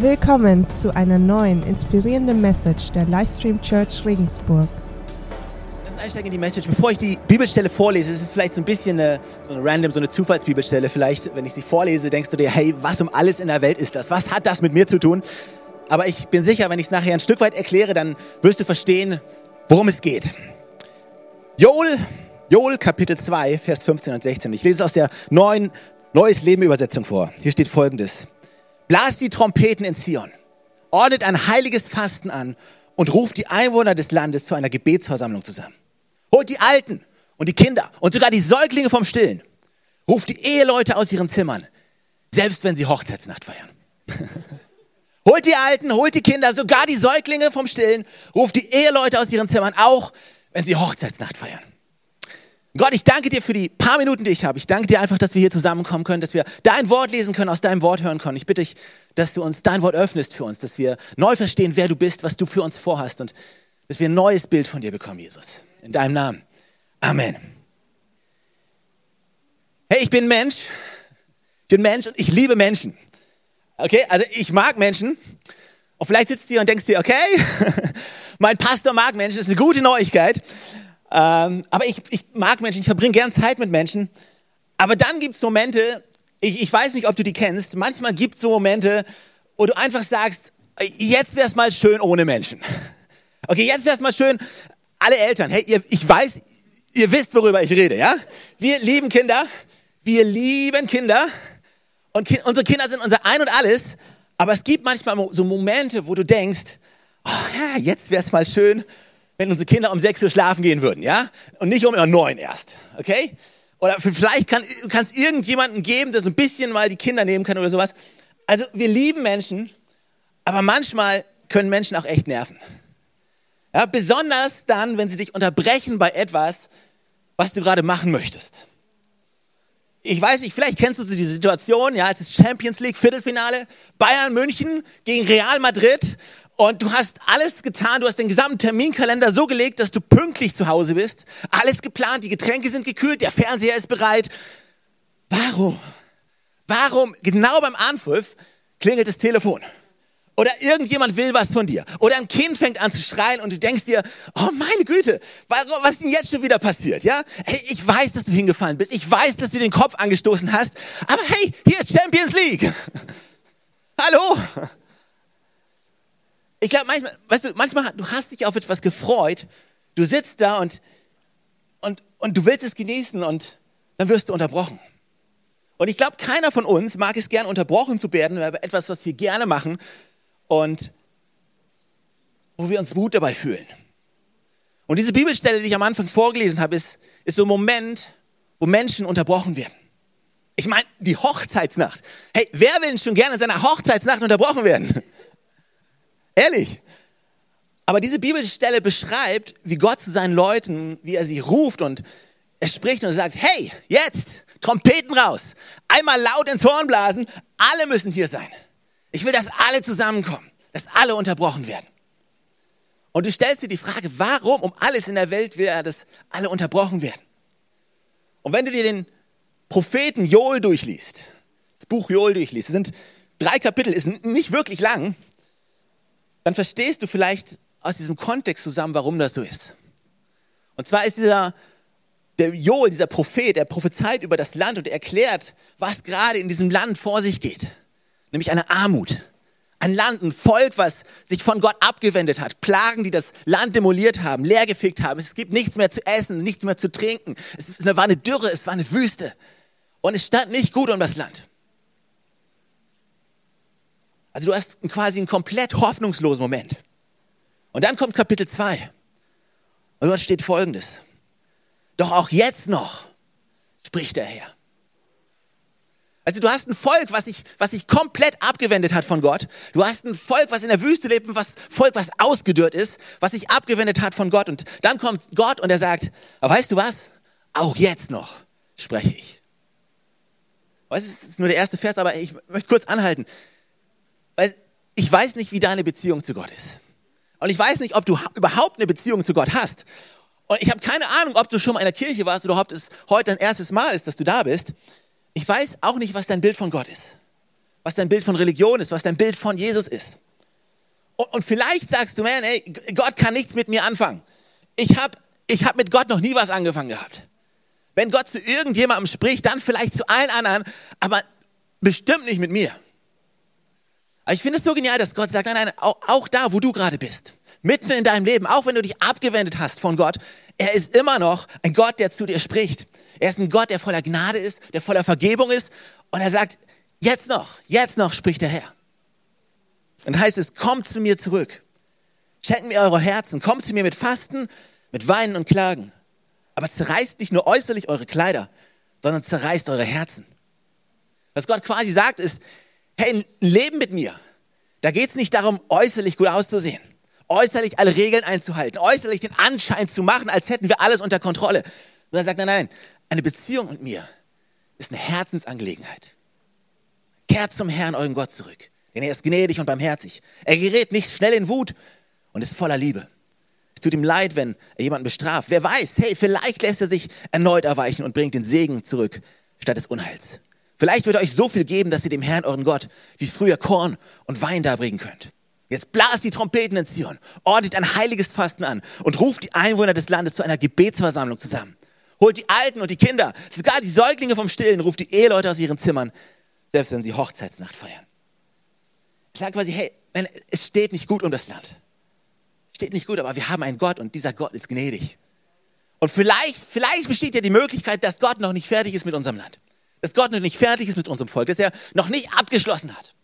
Willkommen zu einer neuen inspirierenden Message der Livestream Church Regensburg. Lass uns einsteigen in die Message. Bevor ich die Bibelstelle vorlese, ist es vielleicht so ein bisschen eine, so eine random, so eine Zufallsbibelstelle. Vielleicht, wenn ich sie vorlese, denkst du dir, hey, was um alles in der Welt ist das? Was hat das mit mir zu tun? Aber ich bin sicher, wenn ich es nachher ein Stück weit erkläre, dann wirst du verstehen, worum es geht. Joel, Joel Kapitel 2, Vers 15 und 16. Ich lese es aus der neuen Neues Leben Übersetzung vor. Hier steht folgendes. Blas die Trompeten in Zion, ordnet ein heiliges Fasten an und ruft die Einwohner des Landes zu einer Gebetsversammlung zusammen. Holt die Alten und die Kinder und sogar die Säuglinge vom Stillen. Ruft die Eheleute aus ihren Zimmern, selbst wenn sie Hochzeitsnacht feiern. holt die Alten, holt die Kinder, sogar die Säuglinge vom Stillen. Ruft die Eheleute aus ihren Zimmern, auch wenn sie Hochzeitsnacht feiern. Gott, ich danke dir für die paar Minuten, die ich habe. Ich danke dir einfach, dass wir hier zusammenkommen können, dass wir dein Wort lesen können, aus deinem Wort hören können. Ich bitte dich, dass du uns dein Wort öffnest für uns, dass wir neu verstehen, wer du bist, was du für uns vorhast und dass wir ein neues Bild von dir bekommen, Jesus. In deinem Namen. Amen. Hey, ich bin Mensch. Ich bin Mensch und ich liebe Menschen. Okay, also ich mag Menschen. Und vielleicht sitzt du hier und denkst dir, okay, mein Pastor mag Menschen, das ist eine gute Neuigkeit. Ähm, aber ich, ich mag Menschen, ich verbringe gern Zeit mit Menschen. Aber dann gibt es Momente, ich, ich weiß nicht, ob du die kennst, manchmal gibt es so Momente, wo du einfach sagst, jetzt wäre es mal schön ohne Menschen. Okay, jetzt wäre es mal schön, alle Eltern, hey, ihr, ich weiß, ihr wisst, worüber ich rede, ja? Wir lieben Kinder, wir lieben Kinder und kind, unsere Kinder sind unser Ein und Alles, aber es gibt manchmal so Momente, wo du denkst, oh ja, jetzt wäre es mal schön wenn unsere Kinder um 6 Uhr schlafen gehen würden, ja? Und nicht um 9 erst, okay? Oder vielleicht kann es irgendjemanden geben, der so ein bisschen mal die Kinder nehmen kann oder sowas. Also wir lieben Menschen, aber manchmal können Menschen auch echt nerven. Ja, besonders dann, wenn sie dich unterbrechen bei etwas, was du gerade machen möchtest. Ich weiß nicht, vielleicht kennst du diese Situation, ja, es ist Champions League Viertelfinale, Bayern München gegen Real Madrid und du hast alles getan, du hast den gesamten Terminkalender so gelegt, dass du pünktlich zu Hause bist. Alles geplant, die Getränke sind gekühlt, der Fernseher ist bereit. Warum? Warum Genau beim Anpfiff klingelt das Telefon? Oder irgendjemand will was von dir. Oder ein Kind fängt an zu schreien und du denkst dir, oh meine Güte, was ist denn jetzt schon wieder passiert? Ja? Hey, ich weiß, dass du hingefallen bist. Ich weiß, dass du den Kopf angestoßen hast. Aber hey, hier ist Champions League. Hallo? Ich glaube, manchmal, weißt du, manchmal, du hast dich auf etwas gefreut, du sitzt da und, und, und du willst es genießen und dann wirst du unterbrochen. Und ich glaube, keiner von uns mag es gern unterbrochen zu werden, aber etwas, was wir gerne machen und wo wir uns gut dabei fühlen. Und diese Bibelstelle, die ich am Anfang vorgelesen habe, ist, ist so ein Moment, wo Menschen unterbrochen werden. Ich meine, die Hochzeitsnacht. Hey, wer will schon gerne in seiner Hochzeitsnacht unterbrochen werden? Ehrlich. Aber diese Bibelstelle beschreibt, wie Gott zu seinen Leuten, wie er sie ruft und er spricht und sagt, hey, jetzt, Trompeten raus, einmal laut ins Horn blasen, alle müssen hier sein. Ich will, dass alle zusammenkommen, dass alle unterbrochen werden. Und du stellst dir die Frage, warum um alles in der Welt will er, dass alle unterbrochen werden? Und wenn du dir den Propheten Joel durchliest, das Buch Joel durchliest, das sind drei Kapitel, ist nicht wirklich lang, dann verstehst du vielleicht aus diesem Kontext zusammen, warum das so ist. Und zwar ist dieser, der Joel, dieser Prophet, der prophezeit über das Land und er erklärt, was gerade in diesem Land vor sich geht. Nämlich eine Armut. Ein Land, ein Volk, was sich von Gott abgewendet hat. Plagen, die das Land demoliert haben, leergefegt haben. Es gibt nichts mehr zu essen, nichts mehr zu trinken. Es war eine Dürre, es war eine Wüste. Und es stand nicht gut um das Land. Also du hast quasi einen komplett hoffnungslosen Moment. Und dann kommt Kapitel 2. Und dort steht folgendes. Doch auch jetzt noch spricht der Herr. Also du hast ein Volk, was sich, was sich komplett abgewendet hat von Gott. Du hast ein Volk, was in der Wüste lebt, ein Volk, was ausgedörrt ist, was sich abgewendet hat von Gott. Und dann kommt Gott und er sagt, aber weißt du was? Auch jetzt noch spreche ich. Weißt du, das ist nur der erste Vers, aber ich möchte kurz anhalten. Weil ich weiß nicht, wie deine Beziehung zu Gott ist. Und ich weiß nicht, ob du überhaupt eine Beziehung zu Gott hast. Und ich habe keine Ahnung, ob du schon mal in der Kirche warst oder ob es heute dein erstes Mal ist, dass du da bist. Ich weiß auch nicht, was dein Bild von Gott ist. was dein Bild von Religion ist, was dein Bild von Jesus ist. Und, und vielleicht sagst du, man, ey, Gott kann nichts mit mir anfangen. Ich habe ich hab mit Gott noch nie was angefangen gehabt. Wenn Gott zu irgendjemandem spricht, dann vielleicht zu allen anderen, aber bestimmt nicht mit mir. Aber ich finde es so genial, dass Gott sagt, nein, nein, auch, auch da, wo du gerade bist, mitten in deinem Leben, auch wenn du dich abgewendet hast von Gott, er ist immer noch ein Gott, der zu dir spricht. Er ist ein Gott, der voller Gnade ist, der voller Vergebung ist. Und er sagt, jetzt noch, jetzt noch spricht der Herr. Und heißt es, kommt zu mir zurück. Schenkt mir eure Herzen, kommt zu mir mit Fasten, mit Weinen und Klagen. Aber zerreißt nicht nur äußerlich eure Kleider, sondern zerreißt eure Herzen. Was Gott quasi sagt ist, hey, Leben mit mir, da geht es nicht darum, äußerlich gut auszusehen, äußerlich alle Regeln einzuhalten, äußerlich den Anschein zu machen, als hätten wir alles unter Kontrolle. Sondern er sagt, nein, nein, eine Beziehung mit mir ist eine Herzensangelegenheit. Kehrt zum Herrn, euren Gott, zurück, denn er ist gnädig und barmherzig. Er gerät nicht schnell in Wut und ist voller Liebe. Es tut ihm leid, wenn er jemanden bestraft. Wer weiß, hey, vielleicht lässt er sich erneut erweichen und bringt den Segen zurück statt des Unheils. Vielleicht wird euch so viel geben, dass ihr dem Herrn, euren Gott, wie früher Korn und Wein darbringen könnt. Jetzt blast die Trompeten in Zion, ordnet ein heiliges Fasten an und ruft die Einwohner des Landes zu einer Gebetsversammlung zusammen. Holt die Alten und die Kinder, sogar die Säuglinge vom Stillen, ruft die Eheleute aus ihren Zimmern, selbst wenn sie Hochzeitsnacht feiern. Sage quasi, hey, es steht nicht gut um das Land steht nicht gut, aber wir haben einen Gott und dieser Gott ist gnädig. Und vielleicht, vielleicht besteht ja die Möglichkeit, dass Gott noch nicht fertig ist mit unserem Land. Dass Gott noch nicht fertig ist mit unserem Volk, dass er noch nicht abgeschlossen hat.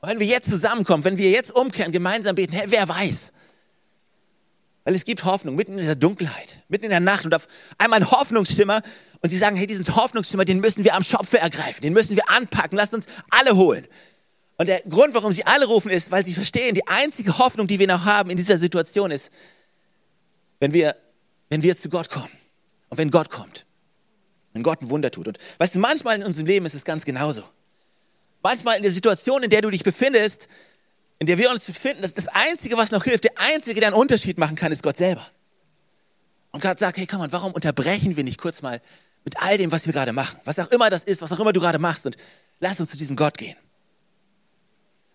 Und wenn wir jetzt zusammenkommen, wenn wir jetzt umkehren, gemeinsam beten, hey, wer weiß? Weil es gibt Hoffnung mitten in dieser Dunkelheit, mitten in der Nacht und auf einmal ein Hoffnungsschimmer und sie sagen, hey, diesen Hoffnungsschimmer, den müssen wir am Schopfe ergreifen, den müssen wir anpacken, lasst uns alle holen. Und der Grund, warum sie alle rufen, ist, weil sie verstehen, die einzige Hoffnung, die wir noch haben in dieser Situation ist, wenn wir, wenn wir zu Gott kommen und wenn Gott kommt. Wenn Gott ein Wunder tut. Und weißt du, manchmal in unserem Leben ist es ganz genauso. Manchmal in der Situation, in der du dich befindest, in der wir uns befinden, das, das Einzige, was noch hilft, der Einzige, der einen Unterschied machen kann, ist Gott selber. Und Gott sagt, hey, komm mal, warum unterbrechen wir nicht kurz mal mit all dem, was wir gerade machen? Was auch immer das ist, was auch immer du gerade machst und lass uns zu diesem Gott gehen.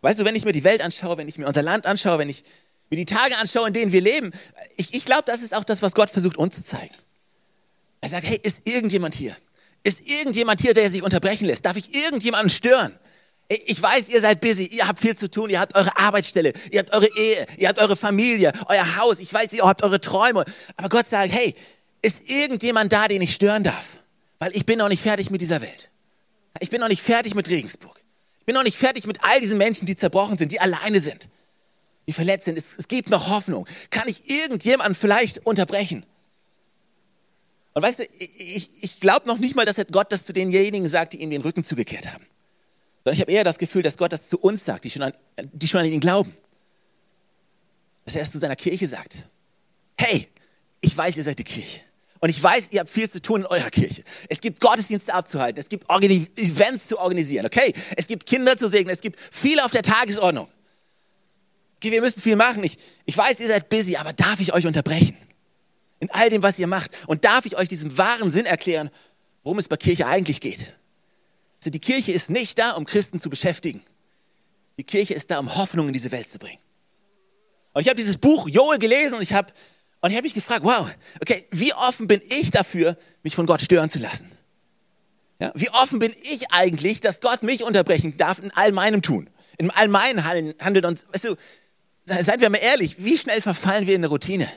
Weißt du, wenn ich mir die Welt anschaue, wenn ich mir unser Land anschaue, wenn ich mir die Tage anschaue, in denen wir leben, ich, ich glaube, das ist auch das, was Gott versucht uns zu zeigen. Er sagt, hey, ist irgendjemand hier? Ist irgendjemand hier, der sich unterbrechen lässt? Darf ich irgendjemanden stören? Ich weiß, ihr seid busy, ihr habt viel zu tun, ihr habt eure Arbeitsstelle, ihr habt eure Ehe, ihr habt eure Familie, euer Haus, ich weiß, ihr habt eure Träume. Aber Gott sagt, hey, ist irgendjemand da, den ich stören darf? Weil ich bin noch nicht fertig mit dieser Welt. Ich bin noch nicht fertig mit Regensburg bin noch nicht fertig mit all diesen Menschen, die zerbrochen sind, die alleine sind, die verletzt sind. Es, es gibt noch Hoffnung. Kann ich irgendjemanden vielleicht unterbrechen? Und weißt du, ich, ich glaube noch nicht mal, dass Gott das zu denjenigen sagt, die ihm den Rücken zugekehrt haben. Sondern ich habe eher das Gefühl, dass Gott das zu uns sagt, die schon, an, die schon an ihn glauben. Dass er es zu seiner Kirche sagt. Hey, ich weiß, ihr seid die Kirche. Und ich weiß, ihr habt viel zu tun in eurer Kirche. Es gibt Gottesdienste abzuhalten, es gibt Organi Events zu organisieren, okay? Es gibt Kinder zu segnen, es gibt viel auf der Tagesordnung. Okay, wir müssen viel machen. Ich, ich weiß, ihr seid busy, aber darf ich euch unterbrechen? In all dem, was ihr macht. Und darf ich euch diesen wahren Sinn erklären, worum es bei Kirche eigentlich geht? Also die Kirche ist nicht da, um Christen zu beschäftigen. Die Kirche ist da, um Hoffnung in diese Welt zu bringen. Und ich habe dieses Buch Joel gelesen und ich habe und mich gefragt, wow, okay, wie offen bin ich dafür, mich von Gott stören zu lassen? Ja, wie offen bin ich eigentlich, dass Gott mich unterbrechen darf in all meinem Tun, in all meinen Handeln und, weißt du, seien wir mal ehrlich, wie schnell verfallen wir in eine Routine?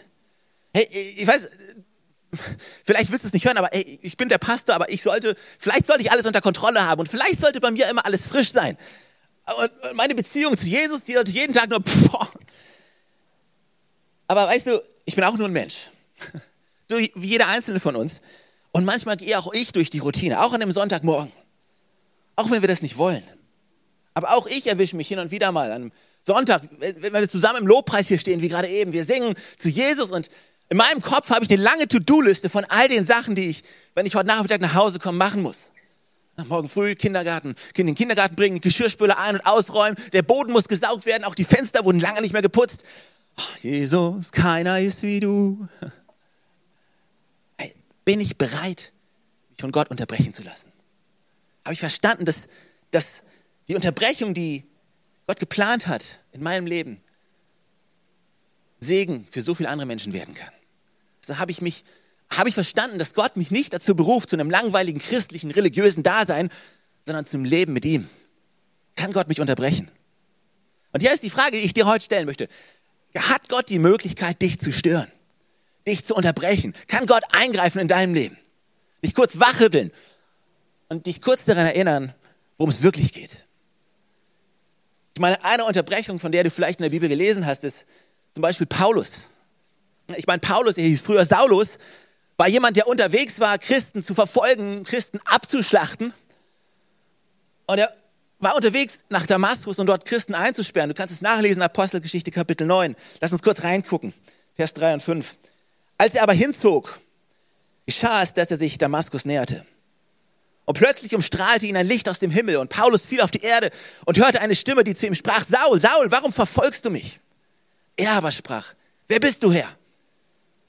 Hey, ich weiß, vielleicht willst du es nicht hören, aber hey, ich bin der Pastor, aber ich sollte, vielleicht sollte ich alles unter Kontrolle haben und vielleicht sollte bei mir immer alles frisch sein. Und meine Beziehung zu Jesus, die sollte jeden Tag nur, boah, aber weißt du, ich bin auch nur ein Mensch. So wie jeder einzelne von uns. Und manchmal gehe auch ich durch die Routine, auch an einem Sonntagmorgen. Auch wenn wir das nicht wollen. Aber auch ich erwische mich hin und wieder mal an einem Sonntag, wenn wir zusammen im Lobpreis hier stehen, wie gerade eben. Wir singen zu Jesus und in meinem Kopf habe ich eine lange To-Do-Liste von all den Sachen, die ich, wenn ich heute Nachmittag nach Hause komme, machen muss. Morgen früh Kindergarten, Kind in den Kindergarten bringen, Geschirrspüler ein- und ausräumen, der Boden muss gesaugt werden, auch die Fenster wurden lange nicht mehr geputzt. Jesus, keiner ist wie du. Bin ich bereit, mich von Gott unterbrechen zu lassen? Habe ich verstanden, dass, dass die Unterbrechung, die Gott geplant hat in meinem Leben, Segen für so viele andere Menschen werden kann. So habe ich mich, habe ich verstanden, dass Gott mich nicht dazu beruft, zu einem langweiligen christlichen, religiösen Dasein, sondern zum Leben mit ihm. Kann Gott mich unterbrechen? Und hier ist die Frage, die ich dir heute stellen möchte. Hat Gott die Möglichkeit, dich zu stören? Dich zu unterbrechen? Kann Gott eingreifen in deinem Leben? Dich kurz wachrütteln und dich kurz daran erinnern, worum es wirklich geht? Ich meine, eine Unterbrechung, von der du vielleicht in der Bibel gelesen hast, ist zum Beispiel Paulus. Ich meine, Paulus, er hieß früher Saulus, war jemand, der unterwegs war, Christen zu verfolgen, Christen abzuschlachten. Und er war unterwegs nach Damaskus und dort Christen einzusperren. Du kannst es nachlesen, Apostelgeschichte Kapitel 9. Lass uns kurz reingucken, Vers 3 und 5. Als er aber hinzog, geschah es, dass er sich Damaskus näherte. Und plötzlich umstrahlte ihn ein Licht aus dem Himmel und Paulus fiel auf die Erde und hörte eine Stimme, die zu ihm sprach, Saul, Saul, warum verfolgst du mich? Er aber sprach, wer bist du Herr?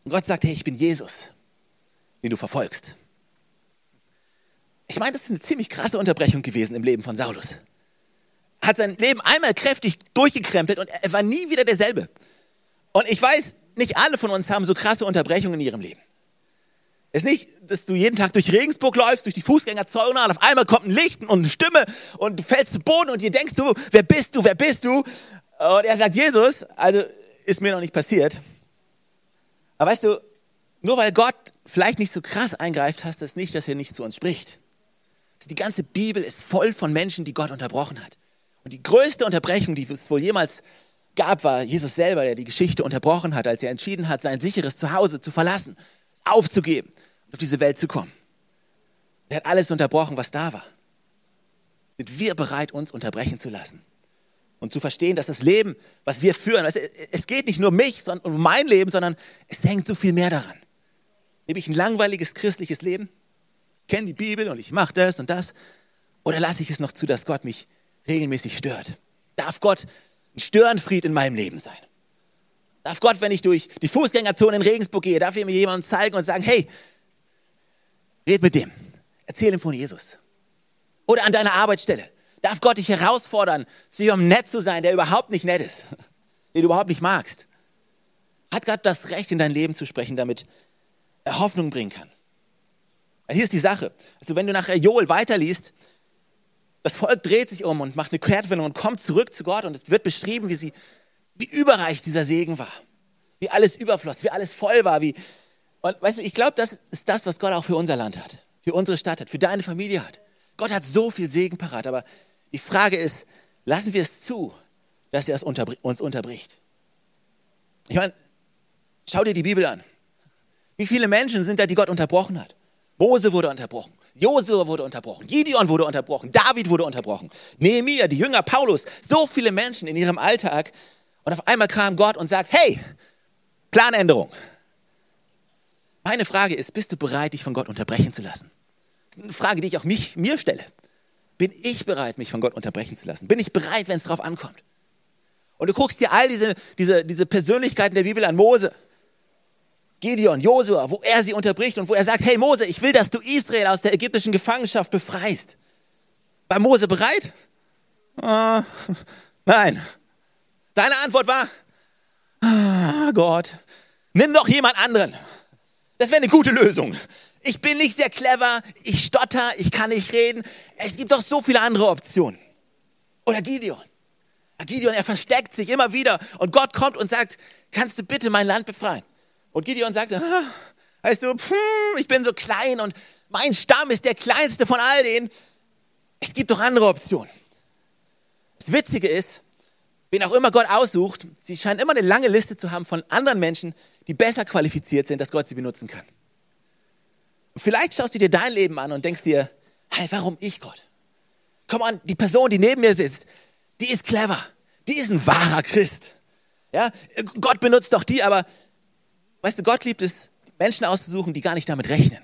Und Gott sagte, hey, ich bin Jesus, den du verfolgst. Ich meine, das ist eine ziemlich krasse Unterbrechung gewesen im Leben von Saulus. Er hat sein Leben einmal kräftig durchgekrempelt und er war nie wieder derselbe. Und ich weiß, nicht alle von uns haben so krasse Unterbrechungen in ihrem Leben. Es ist nicht, dass du jeden Tag durch Regensburg läufst, durch die Fußgängerzone und auf einmal kommt ein Licht und eine Stimme und du fällst zu Boden und dir denkst du, wer bist du, wer bist du? Und er sagt Jesus, also ist mir noch nicht passiert. Aber weißt du, nur weil Gott vielleicht nicht so krass eingreift, heißt das nicht, dass er nicht zu uns spricht. Die ganze Bibel ist voll von Menschen, die Gott unterbrochen hat. Und die größte Unterbrechung, die es wohl jemals gab, war Jesus selber, der die Geschichte unterbrochen hat, als er entschieden hat, sein sicheres Zuhause zu verlassen aufzugeben und auf diese Welt zu kommen. Er hat alles unterbrochen, was da war. Sind wir bereit, uns unterbrechen zu lassen? Und zu verstehen, dass das Leben, was wir führen, es geht nicht nur mich und um mein Leben, sondern es hängt so viel mehr daran. Lebe ich ein langweiliges christliches Leben? Kenne die Bibel und ich mache das und das? Oder lasse ich es noch zu, dass Gott mich regelmäßig stört? Darf Gott ein Störenfried in meinem Leben sein? Darf Gott, wenn ich durch die Fußgängerzone in Regensburg gehe, darf er mir jemanden zeigen und sagen, hey, red mit dem, erzähl ihm von Jesus. Oder an deiner Arbeitsstelle. Darf Gott dich herausfordern, zu jemandem nett zu sein, der überhaupt nicht nett ist, den du überhaupt nicht magst? Hat Gott das Recht, in dein Leben zu sprechen, damit er Hoffnung bringen kann? Hier ist die Sache. Also wenn du nachher Joel weiterliest, das Volk dreht sich um und macht eine Kehrtwendung und kommt zurück zu Gott und es wird beschrieben, wie sie wie überreich dieser Segen war. Wie alles überfloss, wie alles voll war. Wie, und weißt du, ich glaube, das ist das, was Gott auch für unser Land hat, für unsere Stadt hat, für deine Familie hat. Gott hat so viel Segen parat, aber die Frage ist, lassen wir es zu, dass er uns unterbricht? Ich meine, schau dir die Bibel an. Wie viele Menschen sind da, die Gott unterbrochen hat? Mose wurde unterbrochen, Josua wurde unterbrochen, Gideon wurde unterbrochen, David wurde unterbrochen, Nehemiah, die Jünger, Paulus, so viele Menschen in ihrem Alltag und auf einmal kam Gott und sagt, hey, Planänderung. Meine Frage ist, bist du bereit, dich von Gott unterbrechen zu lassen? Das ist eine Frage, die ich auch mich, mir stelle. Bin ich bereit, mich von Gott unterbrechen zu lassen? Bin ich bereit, wenn es darauf ankommt? Und du guckst dir all diese, diese, diese Persönlichkeiten der Bibel an, Mose, Gideon, Josua, wo er sie unterbricht und wo er sagt, hey Mose, ich will, dass du Israel aus der ägyptischen Gefangenschaft befreist. War Mose bereit? Oh, nein. Seine Antwort war, ah, Gott, nimm doch jemand anderen. Das wäre eine gute Lösung. Ich bin nicht sehr clever, ich stotter, ich kann nicht reden. Es gibt doch so viele andere Optionen. Oder Gideon. Gideon, er versteckt sich immer wieder und Gott kommt und sagt, kannst du bitte mein Land befreien? Und Gideon sagte, ah, weißt du, ich bin so klein und mein Stamm ist der kleinste von all denen. Es gibt doch andere Optionen. Das Witzige ist, wen auch immer Gott aussucht, sie scheinen immer eine lange Liste zu haben von anderen Menschen, die besser qualifiziert sind, dass Gott sie benutzen kann. Vielleicht schaust du dir dein Leben an und denkst dir, hey, warum ich Gott? Komm an, die Person, die neben mir sitzt, die ist clever, die ist ein wahrer Christ. Ja, Gott benutzt doch die, aber weißt du, Gott liebt es, Menschen auszusuchen, die gar nicht damit rechnen.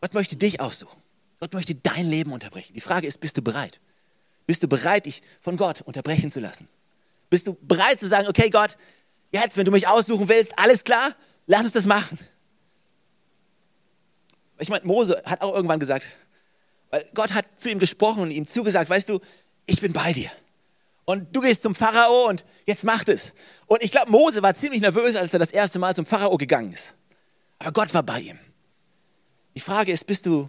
Gott möchte dich aussuchen. Gott möchte dein Leben unterbrechen. Die Frage ist, bist du bereit? Bist du bereit, dich von Gott unterbrechen zu lassen? Bist du bereit zu sagen, okay Gott, jetzt, wenn du mich aussuchen willst, alles klar, lass uns das machen. Ich meine, Mose hat auch irgendwann gesagt, Weil Gott hat zu ihm gesprochen und ihm zugesagt, weißt du, ich bin bei dir. Und du gehst zum Pharao und jetzt macht es. Und ich glaube, Mose war ziemlich nervös, als er das erste Mal zum Pharao gegangen ist. Aber Gott war bei ihm. Die Frage ist, bist du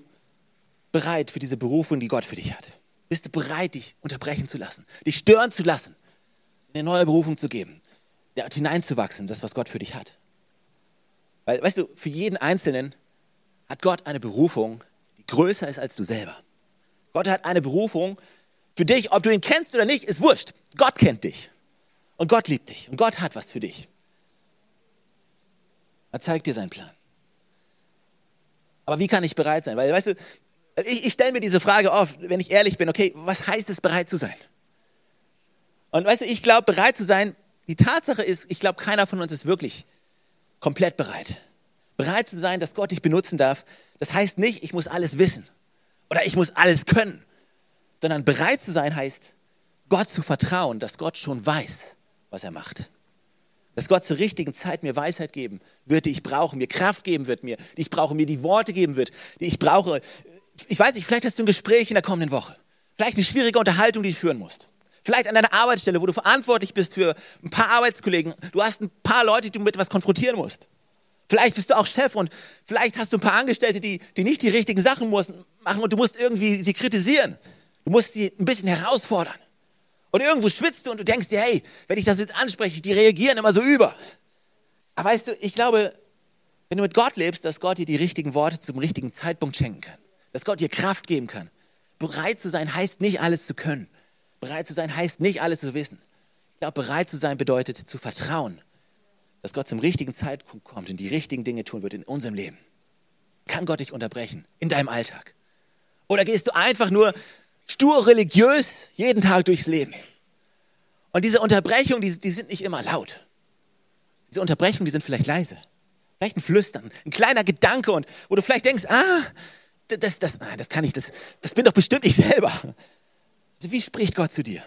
bereit für diese Berufung, die Gott für dich hat? Bist du bereit, dich unterbrechen zu lassen, dich stören zu lassen, eine neue Berufung zu geben, hineinzuwachsen, das, was Gott für dich hat? Weil, weißt du, für jeden Einzelnen hat Gott eine Berufung, die größer ist als du selber. Gott hat eine Berufung für dich, ob du ihn kennst oder nicht, ist wurscht. Gott kennt dich. Und Gott liebt dich. Und Gott hat was für dich. Er zeigt dir seinen Plan. Aber wie kann ich bereit sein? Weil, weißt du, ich, ich stelle mir diese Frage oft, wenn ich ehrlich bin, okay, was heißt es, bereit zu sein? Und weißt du, ich glaube, bereit zu sein, die Tatsache ist, ich glaube, keiner von uns ist wirklich komplett bereit. Bereit zu sein, dass Gott dich benutzen darf, das heißt nicht, ich muss alles wissen oder ich muss alles können, sondern bereit zu sein heißt, Gott zu vertrauen, dass Gott schon weiß, was er macht. Dass Gott zur richtigen Zeit mir Weisheit geben wird, die ich brauche, mir Kraft geben wird, mir, die ich brauche, mir die Worte geben wird, die ich brauche. Ich weiß nicht, vielleicht hast du ein Gespräch in der kommenden Woche. Vielleicht eine schwierige Unterhaltung, die du führen musst. Vielleicht an deiner Arbeitsstelle, wo du verantwortlich bist für ein paar Arbeitskollegen. Du hast ein paar Leute, die du mit etwas konfrontieren musst. Vielleicht bist du auch Chef und vielleicht hast du ein paar Angestellte, die, die nicht die richtigen Sachen machen und du musst irgendwie sie kritisieren. Du musst sie ein bisschen herausfordern. Und irgendwo schwitzt du und du denkst dir, hey, wenn ich das jetzt anspreche, die reagieren immer so über. Aber weißt du, ich glaube, wenn du mit Gott lebst, dass Gott dir die richtigen Worte zum richtigen Zeitpunkt schenken kann. Dass Gott dir Kraft geben kann. Bereit zu sein heißt nicht alles zu können. Bereit zu sein heißt nicht alles zu wissen. Ich glaube, bereit zu sein bedeutet zu vertrauen, dass Gott zum richtigen Zeitpunkt kommt und die richtigen Dinge tun wird in unserem Leben. Kann Gott dich unterbrechen in deinem Alltag? Oder gehst du einfach nur stur religiös jeden Tag durchs Leben. Und diese Unterbrechungen, die, die sind nicht immer laut. Diese Unterbrechungen, die sind vielleicht leise. Vielleicht ein Flüstern, ein kleiner Gedanke und wo du vielleicht denkst, ah, das, das, ah, das kann ich, das, das bin doch bestimmt ich selber. Also wie spricht Gott zu dir?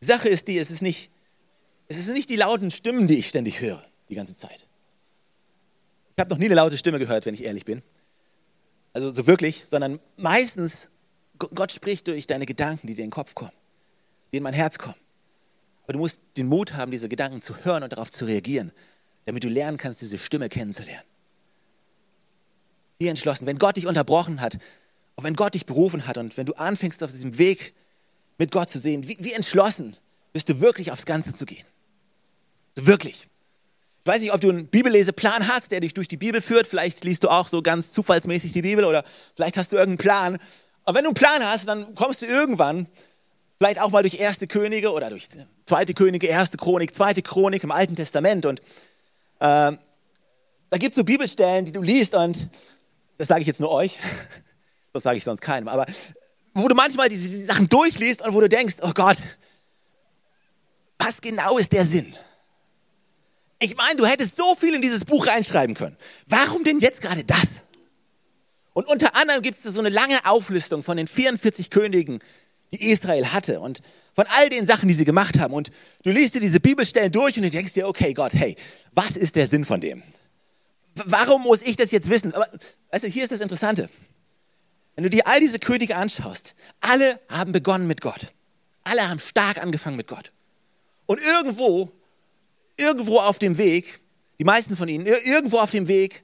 Sache ist die, es ist nicht, es ist nicht die lauten Stimmen, die ich ständig höre, die ganze Zeit. Ich habe noch nie eine laute Stimme gehört, wenn ich ehrlich bin. Also so wirklich, sondern meistens Gott spricht durch deine Gedanken, die dir in den Kopf kommen, die in mein Herz kommen. Aber du musst den Mut haben, diese Gedanken zu hören und darauf zu reagieren, damit du lernen kannst, diese Stimme kennenzulernen. Wie entschlossen, wenn Gott dich unterbrochen hat, und wenn Gott dich berufen hat und wenn du anfängst, auf diesem Weg mit Gott zu sehen, wie, wie entschlossen bist du wirklich aufs Ganze zu gehen. So wirklich. Ich weiß nicht, ob du einen Bibelleseplan hast, der dich durch die Bibel führt. Vielleicht liest du auch so ganz zufallsmäßig die Bibel oder vielleicht hast du irgendeinen Plan. Aber wenn du einen Plan hast, dann kommst du irgendwann, vielleicht auch mal durch erste Könige oder durch zweite Könige, erste Chronik, zweite Chronik im Alten Testament. Und äh, da gibt es so Bibelstellen, die du liest und das sage ich jetzt nur euch, das sage ich sonst keinem, aber wo du manchmal diese Sachen durchliest und wo du denkst, oh Gott, was genau ist der Sinn? Ich meine, du hättest so viel in dieses Buch reinschreiben können. Warum denn jetzt gerade das? Und unter anderem gibt es so eine lange Auflistung von den 44 Königen, die Israel hatte und von all den Sachen, die sie gemacht haben. Und du liest dir diese Bibelstellen durch und du denkst dir, okay, Gott, hey, was ist der Sinn von dem? Warum muss ich das jetzt wissen? Aber, du, hier ist das Interessante. Wenn du dir all diese Könige anschaust, alle haben begonnen mit Gott. Alle haben stark angefangen mit Gott. Und irgendwo, irgendwo auf dem Weg, die meisten von ihnen, irgendwo auf dem Weg,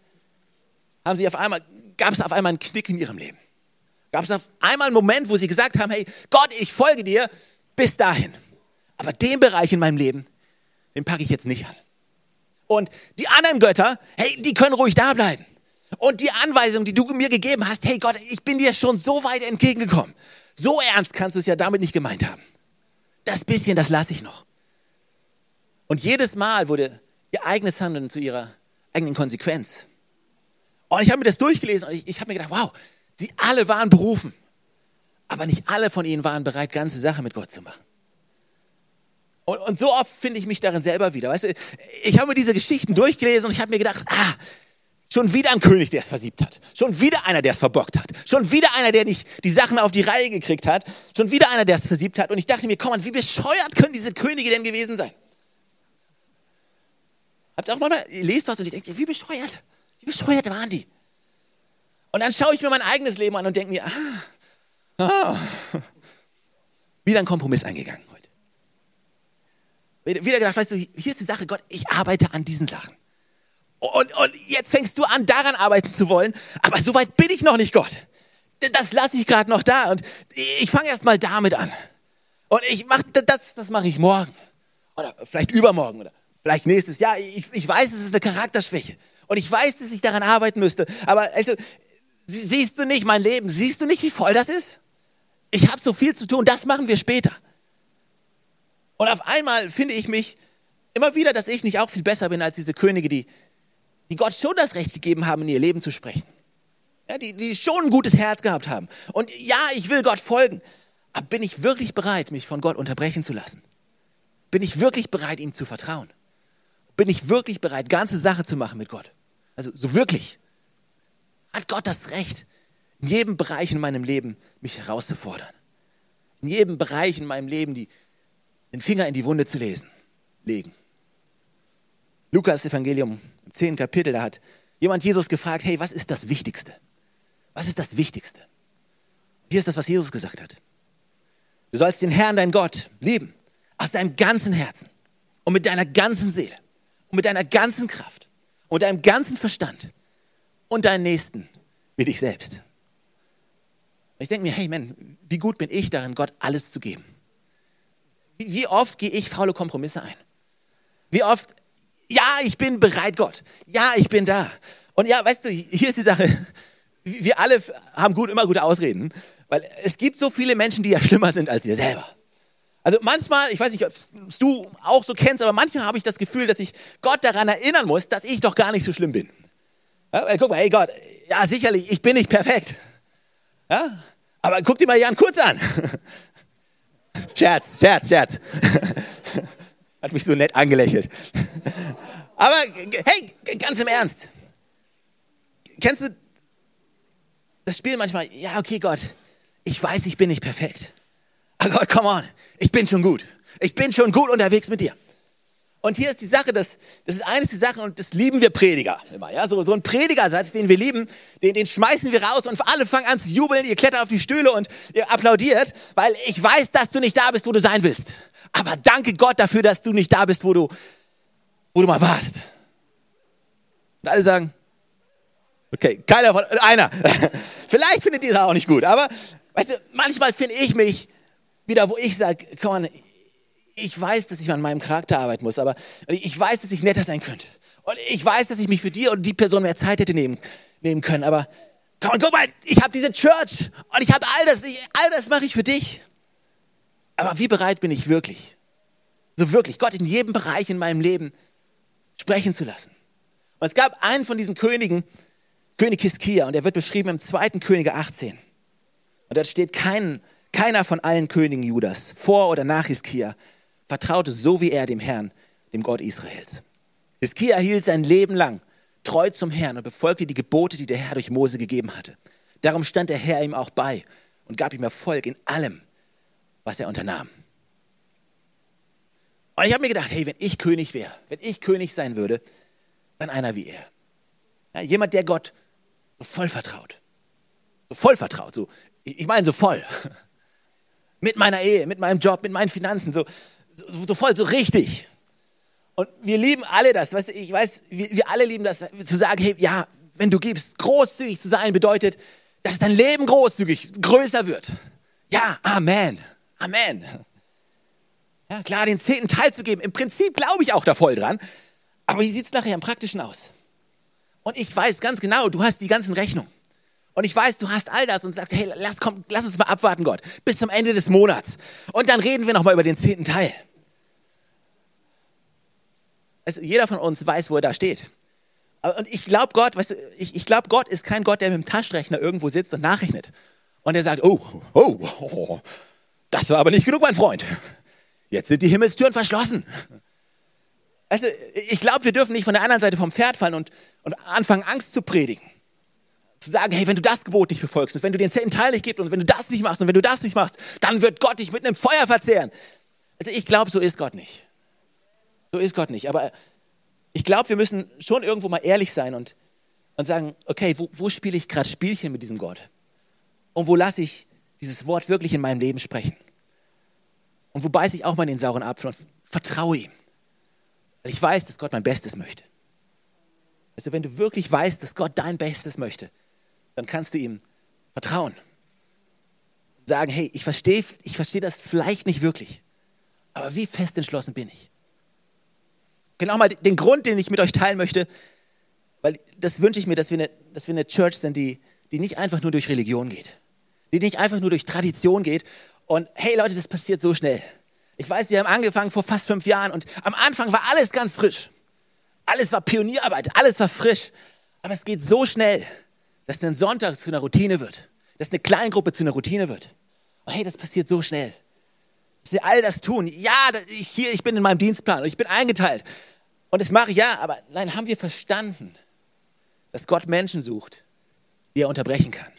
haben sie auf einmal gab es auf einmal einen Knick in ihrem Leben. Gab es auf einmal einen Moment, wo sie gesagt haben, hey Gott, ich folge dir bis dahin. Aber den Bereich in meinem Leben, den packe ich jetzt nicht an. Und die anderen Götter, hey, die können ruhig da bleiben. Und die Anweisung, die du mir gegeben hast, hey Gott, ich bin dir schon so weit entgegengekommen. So ernst kannst du es ja damit nicht gemeint haben. Das bisschen, das lasse ich noch. Und jedes Mal wurde ihr eigenes Handeln zu ihrer eigenen Konsequenz. Und ich habe mir das durchgelesen und ich, ich habe mir gedacht, wow, sie alle waren berufen. Aber nicht alle von ihnen waren bereit, ganze Sache mit Gott zu machen. Und, und so oft finde ich mich darin selber wieder. Weißt du, ich habe mir diese Geschichten durchgelesen und ich habe mir gedacht, ah, schon wieder ein König, der es versiebt hat. Schon wieder einer, der es verbockt hat. Schon wieder einer, der nicht die Sachen auf die Reihe gekriegt hat. Schon wieder einer, der es versiebt hat. Und ich dachte mir, komm mal, wie bescheuert können diese Könige denn gewesen sein? Habt ihr auch mal, ihr lest was und ihr denkt, wie bescheuert? Wie bescheuert waren die? Und dann schaue ich mir mein eigenes Leben an und denke mir, ah, ah, wieder ein Kompromiss eingegangen heute. Wieder gedacht, weißt du, hier ist die Sache, Gott, ich arbeite an diesen Sachen. Und, und jetzt fängst du an, daran arbeiten zu wollen, aber so weit bin ich noch nicht, Gott. Das lasse ich gerade noch da und ich fange erst mal damit an. Und ich mache das, das mache ich morgen oder vielleicht übermorgen oder vielleicht nächstes Jahr. Ich, ich weiß, es ist eine Charakterschwäche und ich weiß, dass ich daran arbeiten müsste. Aber also, siehst du nicht mein Leben? Siehst du nicht, wie voll das ist? Ich habe so viel zu tun. Das machen wir später. Und auf einmal finde ich mich immer wieder, dass ich nicht auch viel besser bin als diese Könige, die, die Gott schon das Recht gegeben haben, in ihr Leben zu sprechen. Ja, die, die schon ein gutes Herz gehabt haben. Und ja, ich will Gott folgen. Aber bin ich wirklich bereit, mich von Gott unterbrechen zu lassen? Bin ich wirklich bereit, ihm zu vertrauen? Bin ich wirklich bereit, ganze Sache zu machen mit Gott? Also so wirklich. Hat Gott das Recht, in jedem Bereich in meinem Leben mich herauszufordern? In jedem Bereich in meinem Leben die, den Finger in die Wunde zu lesen, legen. Lukas Evangelium im 10. Kapitel, da hat jemand Jesus gefragt, hey, was ist das Wichtigste? Was ist das Wichtigste? Hier ist das, was Jesus gesagt hat. Du sollst den Herrn, dein Gott, lieben. Aus deinem ganzen Herzen und mit deiner ganzen Seele mit deiner ganzen Kraft und deinem ganzen Verstand und deinen Nächsten wie dich selbst. Und ich denke mir, hey man, wie gut bin ich darin, Gott alles zu geben? Wie, oft gehe ich faule Kompromisse ein? Wie oft, ja, ich bin bereit, Gott. Ja, ich bin da. Und ja, weißt du, hier ist die Sache. Wir alle haben gut, immer gute Ausreden, weil es gibt so viele Menschen, die ja schlimmer sind als wir selber. Also manchmal, ich weiß nicht, ob du auch so kennst, aber manchmal habe ich das Gefühl, dass ich Gott daran erinnern muss, dass ich doch gar nicht so schlimm bin. Ja, guck mal, hey Gott, ja sicherlich, ich bin nicht perfekt. Ja, aber guck dir mal Jan Kurz an. Scherz, Scherz, Scherz. Hat mich so nett angelächelt. Aber hey, ganz im Ernst. Kennst du das Spiel manchmal? Ja, okay, Gott, ich weiß, ich bin nicht perfekt. Aber Gott, come on, ich bin schon gut. Ich bin schon gut unterwegs mit dir. Und hier ist die Sache, das, das ist eines die Sachen und das lieben wir Prediger immer. Ja? So, so ein Predigersatz, den wir lieben, den, den schmeißen wir raus und alle fangen an zu jubeln, ihr klettert auf die Stühle und ihr applaudiert, weil ich weiß, dass du nicht da bist, wo du sein willst. Aber danke Gott dafür, dass du nicht da bist, wo du, wo du mal warst. Und alle sagen, okay, keiner von, einer. Vielleicht findet ihr das auch nicht gut, aber weißt du, manchmal finde ich mich wieder, wo ich sage, komm on, ich weiß, dass ich an meinem Charakter arbeiten muss, aber ich weiß, dass ich netter sein könnte. Und ich weiß, dass ich mich für die und die Person mehr Zeit hätte nehmen, nehmen können. Aber komm, on, guck mal, ich habe diese Church und ich habe all das, ich, all das mache ich für dich. Aber wie bereit bin ich wirklich? So wirklich, Gott in jedem Bereich in meinem Leben sprechen zu lassen. Und es gab einen von diesen Königen, König Hiskia, und er wird beschrieben im 2. Könige 18. Und dort steht, kein, keiner von allen Königen Judas, vor oder nach Hiskia, vertraute so wie er dem Herrn, dem Gott Israels. Hiskia hielt sein Leben lang treu zum Herrn und befolgte die Gebote, die der Herr durch Mose gegeben hatte. Darum stand der Herr ihm auch bei und gab ihm Erfolg in allem, was er unternahm. Und ich habe mir gedacht, hey, wenn ich König wäre, wenn ich König sein würde, dann einer wie er. Ja, jemand, der Gott so voll vertraut. So voll vertraut. So, ich meine so voll. Mit meiner Ehe, mit meinem Job, mit meinen Finanzen. So, so, so voll, so richtig. Und wir lieben alle das. Weißt du, ich weiß, wir, wir alle lieben das, zu sagen, hey, ja, wenn du gibst, großzügig zu sein bedeutet, dass dein Leben großzügig größer wird. Ja, Amen. Amen. Ja, klar, den zehnten Teil zu geben. Im Prinzip glaube ich auch da voll dran. Aber wie sieht es nachher im Praktischen aus? Und ich weiß ganz genau, du hast die ganzen Rechnungen. Und ich weiß, du hast all das und sagst, hey, lass, komm, lass uns mal abwarten, Gott, bis zum Ende des Monats. Und dann reden wir nochmal über den zehnten Teil. Also jeder von uns weiß, wo er da steht. Und ich glaube Gott, weißt du, ich, ich glaube Gott ist kein Gott, der mit dem Taschenrechner irgendwo sitzt und nachrechnet. Und er sagt, oh, oh, oh, das war aber nicht genug, mein Freund. Jetzt sind die Himmelstüren verschlossen. Also, ich glaube, wir dürfen nicht von der anderen Seite vom Pferd fallen und, und anfangen, Angst zu predigen. Zu sagen, hey, wenn du das Gebot nicht befolgst und wenn du den zehnten Teil nicht gibst und wenn du das nicht machst und wenn du das nicht machst, dann wird Gott dich mit einem Feuer verzehren. Also ich glaube, so ist Gott nicht. So ist Gott nicht. Aber ich glaube, wir müssen schon irgendwo mal ehrlich sein und und sagen, okay, wo, wo spiele ich gerade Spielchen mit diesem Gott? Und wo lasse ich dieses Wort wirklich in meinem Leben sprechen? Und wo beiße ich auch mal den sauren Apfel und vertraue ihm? Weil ich weiß, dass Gott mein Bestes möchte. Also wenn du wirklich weißt, dass Gott dein Bestes möchte, dann kannst du ihm vertrauen. Sagen, hey, ich verstehe ich versteh das vielleicht nicht wirklich, aber wie fest entschlossen bin ich? Genau mal den Grund, den ich mit euch teilen möchte, weil das wünsche ich mir, dass wir eine, dass wir eine Church sind, die, die nicht einfach nur durch Religion geht, die nicht einfach nur durch Tradition geht. Und hey Leute, das passiert so schnell. Ich weiß, wir haben angefangen vor fast fünf Jahren und am Anfang war alles ganz frisch. Alles war Pionierarbeit, alles war frisch. Aber es geht so schnell, dass ein Sonntag zu einer Routine wird, dass eine Kleingruppe zu einer Routine wird. Und hey, das passiert so schnell. Dass wir all das tun. Ja, ich, hier, ich bin in meinem Dienstplan und ich bin eingeteilt. Und das mache ich ja, aber nein, haben wir verstanden, dass Gott Menschen sucht, die er unterbrechen kann.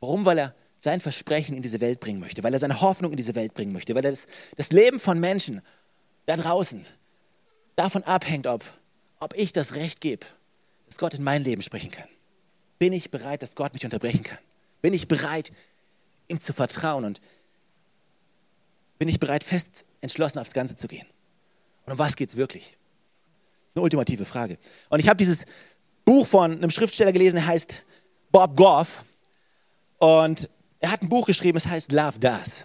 Warum? Weil er sein Versprechen in diese Welt bringen möchte, weil er seine Hoffnung in diese Welt bringen möchte, weil er das, das Leben von Menschen da draußen davon abhängt, ob, ob ich das Recht gebe, dass Gott in mein Leben sprechen kann. Bin ich bereit, dass Gott mich unterbrechen kann? Bin ich bereit, ihm zu vertrauen und bin ich bereit, fest entschlossen aufs Ganze zu gehen? Und um was geht es wirklich? Eine ultimative Frage. Und ich habe dieses Buch von einem Schriftsteller gelesen, der heißt Bob Goff. Und er hat ein Buch geschrieben, es heißt Love Does.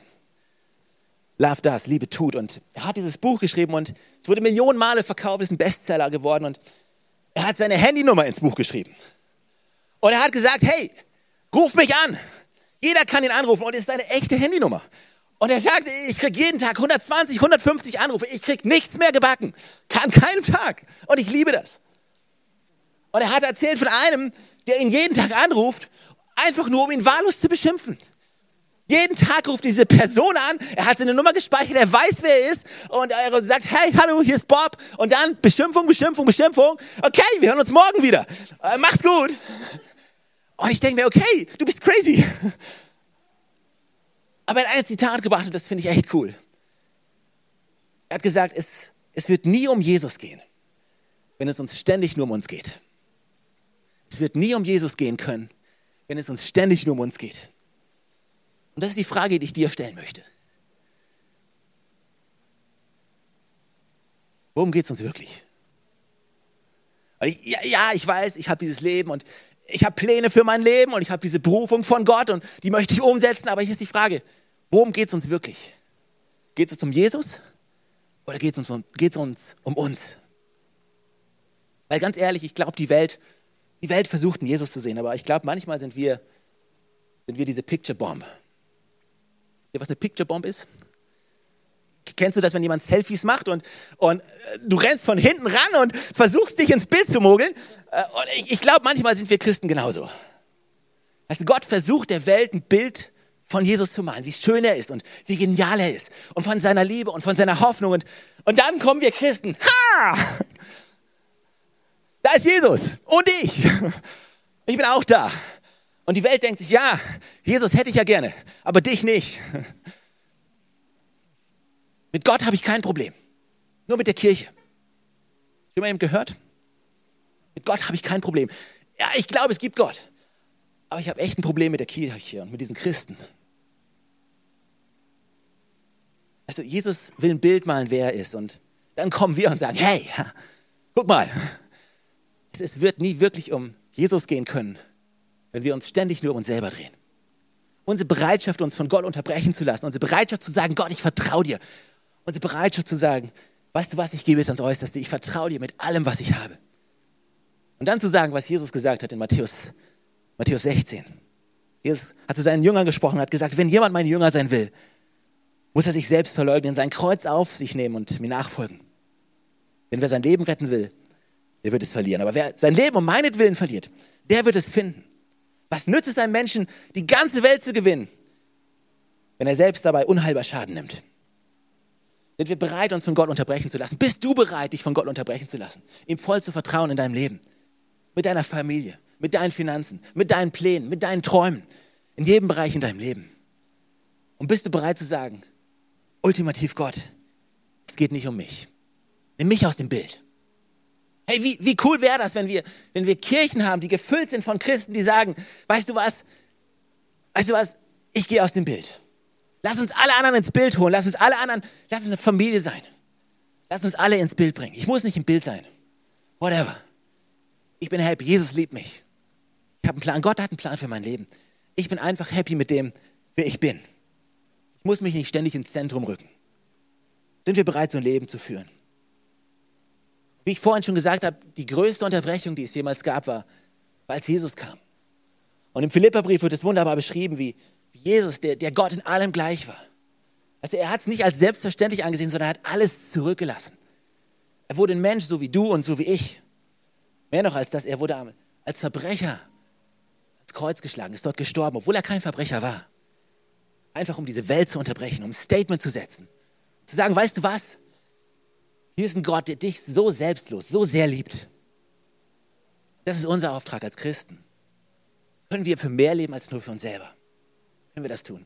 Love Does, Liebe tut. Und er hat dieses Buch geschrieben und es wurde Millionen Male verkauft, ist ein Bestseller geworden. Und er hat seine Handynummer ins Buch geschrieben. Und er hat gesagt, hey, ruf mich an. Jeder kann ihn anrufen und es ist eine echte Handynummer. Und er sagt, ich kriege jeden Tag 120, 150 Anrufe. Ich kriege nichts mehr gebacken. An keinem Tag. Und ich liebe das. Und er hat erzählt von einem, der ihn jeden Tag anruft, einfach nur um ihn wahllos zu beschimpfen. Jeden Tag ruft diese Person an, er hat seine Nummer gespeichert, er weiß, wer er ist und er sagt, hey, hallo, hier ist Bob. Und dann Beschimpfung, Beschimpfung, Beschimpfung. Okay, wir hören uns morgen wieder. Äh, mach's gut. Und ich denke mir, okay, du bist crazy. Aber er hat ein Zitat gebracht und das finde ich echt cool. Er hat gesagt, es, es wird nie um Jesus gehen, wenn es uns ständig nur um uns geht. Es wird nie um Jesus gehen können, wenn es uns ständig nur um uns geht. Und das ist die Frage, die ich dir stellen möchte. Worum geht es uns wirklich? Ich, ja, ja, ich weiß, ich habe dieses Leben und ich habe Pläne für mein Leben und ich habe diese Berufung von Gott und die möchte ich umsetzen, aber hier ist die Frage, worum geht es uns wirklich? Geht es um Jesus oder geht es uns, geht's uns um uns? Weil ganz ehrlich, ich glaube, die Welt, die Welt versucht, Jesus zu sehen, aber ich glaube, manchmal sind wir, sind wir diese Picture Bomb. Was eine Picture Bomb ist? Kennst du das, wenn jemand Selfies macht und, und äh, du rennst von hinten ran und versuchst dich ins Bild zu mogeln? Äh, und ich, ich glaube, manchmal sind wir Christen genauso. Also Gott versucht der Welt ein Bild von Jesus zu malen, wie schön er ist und wie genial er ist und von seiner Liebe und von seiner Hoffnung. Und, und dann kommen wir Christen. Ha! Da ist Jesus und ich. Ich bin auch da. Und die Welt denkt sich, ja, Jesus hätte ich ja gerne, aber dich nicht. Mit Gott habe ich kein Problem. Nur mit der Kirche. Schon mal eben gehört? Mit Gott habe ich kein Problem. Ja, ich glaube, es gibt Gott. Aber ich habe echt ein Problem mit der Kirche und mit diesen Christen. Also Jesus will ein Bild malen, wer er ist. Und dann kommen wir und sagen, hey, guck mal, es wird nie wirklich um Jesus gehen können, wenn wir uns ständig nur um uns selber drehen. Unsere Bereitschaft, uns von Gott unterbrechen zu lassen, unsere Bereitschaft zu sagen, Gott, ich vertraue dir. Unsere Bereitschaft zu sagen, weißt du was, ich gebe es ans Äußerste, ich vertraue dir mit allem, was ich habe. Und dann zu sagen, was Jesus gesagt hat in Matthäus, Matthäus 16. Jesus hat zu seinen Jüngern gesprochen, hat gesagt, wenn jemand mein Jünger sein will, muss er sich selbst verleugnen, sein Kreuz auf sich nehmen und mir nachfolgen. Denn wer sein Leben retten will, der wird es verlieren. Aber wer sein Leben um meinetwillen verliert, der wird es finden. Was nützt es einem Menschen, die ganze Welt zu gewinnen, wenn er selbst dabei unheilbar Schaden nimmt? Sind wir bereit, uns von Gott unterbrechen zu lassen? Bist du bereit, dich von Gott unterbrechen zu lassen? Ihm voll zu vertrauen in deinem Leben? Mit deiner Familie, mit deinen Finanzen, mit deinen Plänen, mit deinen Träumen, in jedem Bereich in deinem Leben. Und bist du bereit zu sagen, ultimativ Gott, es geht nicht um mich. Nimm mich aus dem Bild. Hey, wie, wie cool wäre das, wenn wir, wenn wir Kirchen haben, die gefüllt sind von Christen, die sagen, weißt du was, weißt du was, ich gehe aus dem Bild. Lass uns alle anderen ins Bild holen, lass uns alle anderen, lass uns eine Familie sein. Lass uns alle ins Bild bringen. Ich muss nicht im Bild sein. Whatever. Ich bin happy, Jesus liebt mich. Ich habe einen Plan, Gott hat einen Plan für mein Leben. Ich bin einfach happy mit dem, wer ich bin. Ich muss mich nicht ständig ins Zentrum rücken. Sind wir bereit, so ein Leben zu führen? Wie ich vorhin schon gesagt habe, die größte Unterbrechung, die es jemals gab, war, als Jesus kam. Und im Philipperbrief wird es wunderbar beschrieben, wie, Jesus, der, der Gott in allem gleich war. Also er hat es nicht als selbstverständlich angesehen, sondern er hat alles zurückgelassen. Er wurde ein Mensch, so wie du und so wie ich. Mehr noch als das, er wurde als Verbrecher ans Kreuz geschlagen, ist dort gestorben, obwohl er kein Verbrecher war. Einfach um diese Welt zu unterbrechen, um ein Statement zu setzen. Zu sagen, weißt du was? Hier ist ein Gott, der dich so selbstlos, so sehr liebt. Das ist unser Auftrag als Christen. Können wir für mehr leben als nur für uns selber? Können wir das tun?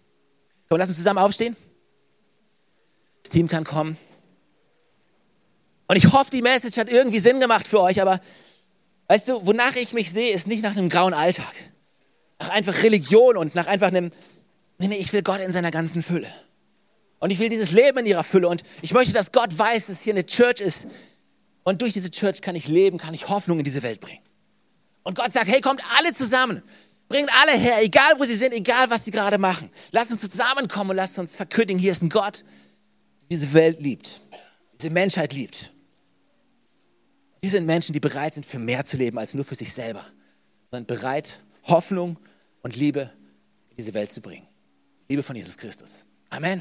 Komm, lass uns zusammen aufstehen. Das Team kann kommen. Und ich hoffe, die Message hat irgendwie Sinn gemacht für euch, aber weißt du, wonach ich mich sehe, ist nicht nach einem grauen Alltag. Nach einfach Religion und nach einfach einem, nee, nee, ich will Gott in seiner ganzen Fülle. Und ich will dieses Leben in ihrer Fülle. Und ich möchte, dass Gott weiß, dass hier eine Church ist. Und durch diese Church kann ich leben, kann ich Hoffnung in diese Welt bringen. Und Gott sagt, hey, kommt alle zusammen. Bringt alle her, egal wo sie sind, egal was sie gerade machen. Lasst uns zusammenkommen und lasst uns verkündigen, hier ist ein Gott, der diese Welt liebt, diese Menschheit liebt. Hier sind Menschen, die bereit sind, für mehr zu leben als nur für sich selber, sondern bereit, Hoffnung und Liebe in diese Welt zu bringen. Liebe von Jesus Christus. Amen.